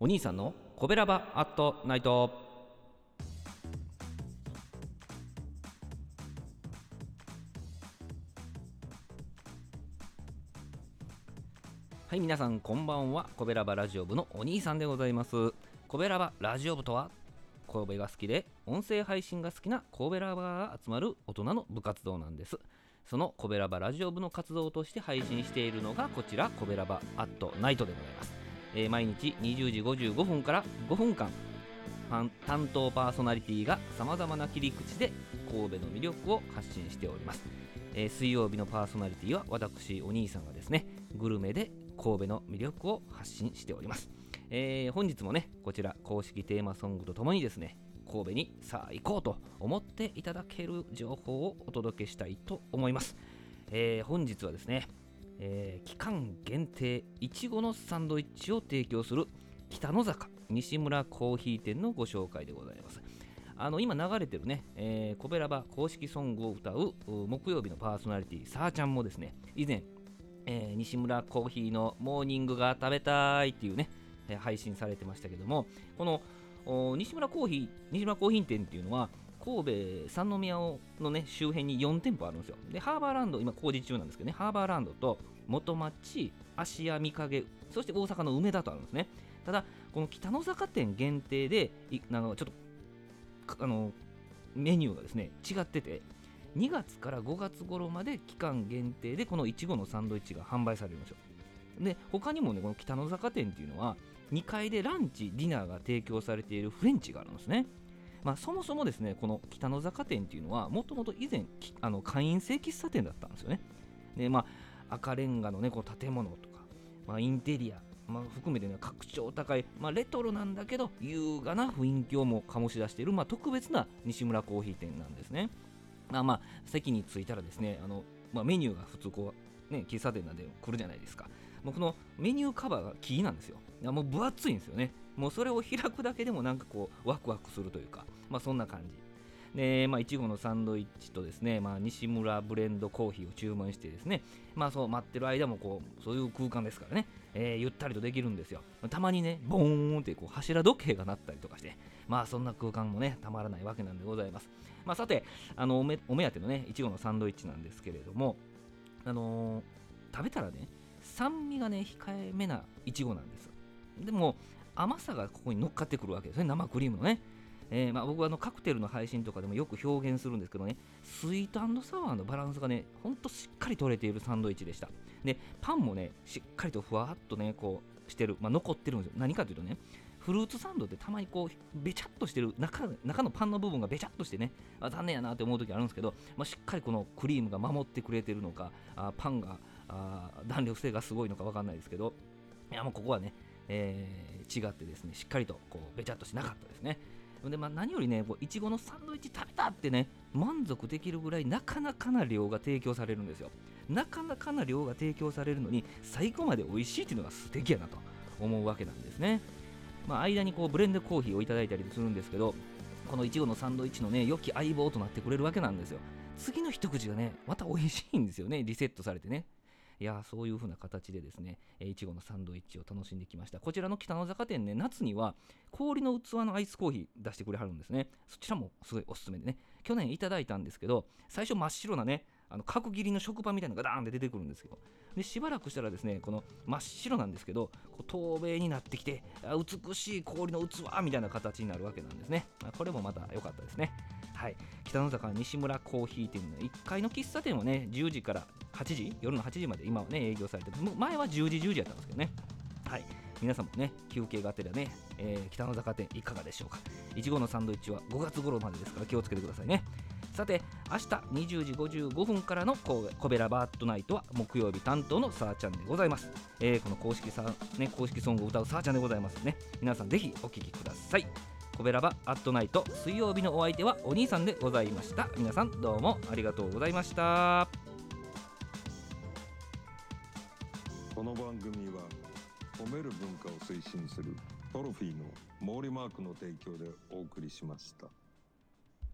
お兄さんのコベラバアットナイト。はい皆さんこんばんは。コベラバラジオ部のお兄さんでございます。コベラバラジオ部とは神戸が好きで音声配信が好きな神戸ラバーが集まる大人の部活動なんです。そのコベラバラジオ部の活動として配信しているのがこちらコベラバアットナイトでございます、えー毎日20時55分から5分間担当パーソナリティがさまざまな切り口で神戸の魅力を発信しております、えー水曜日のパーソナリティは私お兄さんがですねグルメで神戸の魅力を発信しております、えー本日もねこちら公式テーマソングとともにですね神戸にさあ行こうと思っていただける情報をお届けしたいと思います、えー本日はですね、えー期間限定いちごのサンドイッチを提供する北野坂西村コーヒー店のご紹介でございます。あの今流れてるね、えーコベラバ公式ソングを歌う木曜日のパーソナリティさあちゃんもですね以前、えー西村コーヒーのモーニングが食べたいっていうね、配信されてましたけどもこの西村コーヒー西村コーヒー店っていうのは神戸三宮のね周辺に4店舗あるんですよ。でハーバーランド今工事中なんですけどねハーバーランドと元町芦屋御影そして大阪の梅田とあるんですね。ただこの北野坂店限定であのちょっとあのメニューがですね違ってて2月から5月頃まで期間限定でこのいちごのサンドイッチが販売されるんですよ。で他にもねこの北野坂店っていうのは2階でランチディナーが提供されているフレンチがあるんですね。まあ、そもそもですねこの北野坂店っていうのはもともと以前あの会員制喫茶店だったんですよね。でまあ赤レンガのねこの建物とか、まあ、インテリアまあ、含めてね格調高い、まあ、レトロなんだけど優雅な雰囲気をも醸し出している、まあ、特別な西村コーヒー店なんですね。まあまあ席に着いたらですねあの、まあ、メニューが普通こうね喫茶店なんで来るじゃないですか。もうこのメニューカバーが木なんですよ。もう分厚いんですよね。もうそれを開くだけでもなんかこうワクワクするというかまあそんな感じで、まあ、いちごのサンドイッチとですね、まあ、西村ブレンドコーヒーを注文してですね、まあそう待ってる間もこう、そういう空間ですからね、えーゆったりとできるんですよ。たまにね、ボーンってこう柱時計が鳴ったりとかして、まあそんな空間もね、たまらないわけなんでございます。まあさて、あのお目お目当てのね、いちごのサンドイッチなんですけれども、あのー食べたらね、酸味がね、控えめないちごなんです。でも、甘さがここに乗っかってくるわけですね、生クリームのね。えーまあ、僕はあのカクテルの配信とかでもよく表現するんですけどね、スイートサワーのバランスがね、ほんとしっかり取れているサンドイッチでした。で、パンもね、しっかりとふわっとね、こうしてる、まあ、残ってるんですよ。何かというとね、フルーツサンドってたまにこう、べちゃっとしてる中、中のパンの部分がべちゃっとしてね、あ残念やなって思う時あるんですけど、まあ、しっかりこのクリームが守ってくれてるのか、あパンがあ弾力性がすごいのかわかんないですけど、いやもうここはね、えー違ってですね、しっかりとこうべちゃっとしなかったですね。でまあ、何よりね、いちごのサンドイッチ食べたってね、満足できるぐらいなかなかな量が提供されるんですよ。なかなかな量が提供されるのに、最後まで美味しいっていうのが素敵やなと思うわけなんですね。まあ、間にこうブレンドコーヒーをいただいたりするんですけど、このいちごのサンドイッチのね、良き相棒となってくれるわけなんですよ。次の一口がね、また美味しいんですよね、リセットされてね。いやそういう風な形でですね、えーいちごのサンドイッチを楽しんできました。こちらの北野坂店ね、夏には氷の器のアイスコーヒー出してくれはるんですね。そちらもすごいおすすめでね。去年いただいたんですけど、最初真っ白なね、あの角切りの食パンみたいなのがダーンって出てくるんですけど、でしばらくしたらですね、この真っ白なんですけど、こう透明になってきて、あ美しい氷の器みたいな形になるわけなんですね。これもまた良かったですね。はい、北野坂西村コーヒー店の1階の喫茶店はね、10時から8時、夜の8時まで今はね、営業されて、む前は10時、10時やったんですけどね。はい、皆さんもね、休憩がてらね、えー北野坂店いかがでしょうか？いちごのサンドイッチは5月頃までですから気をつけてくださいね。さて、明日20時55分からのココベラバートナイトは木曜日担当のさーちゃんでございます。えーこの公式さ、ね、公式ソングを歌うさーちゃんでございますね。皆さんぜひお聴きください。コベラバアットナイト水曜日のお相手はお兄さんでございました。皆さんどうもありがとうございました。この番組は褒める文化を推進するトロフィーの毛利マークの提供でお送りしました。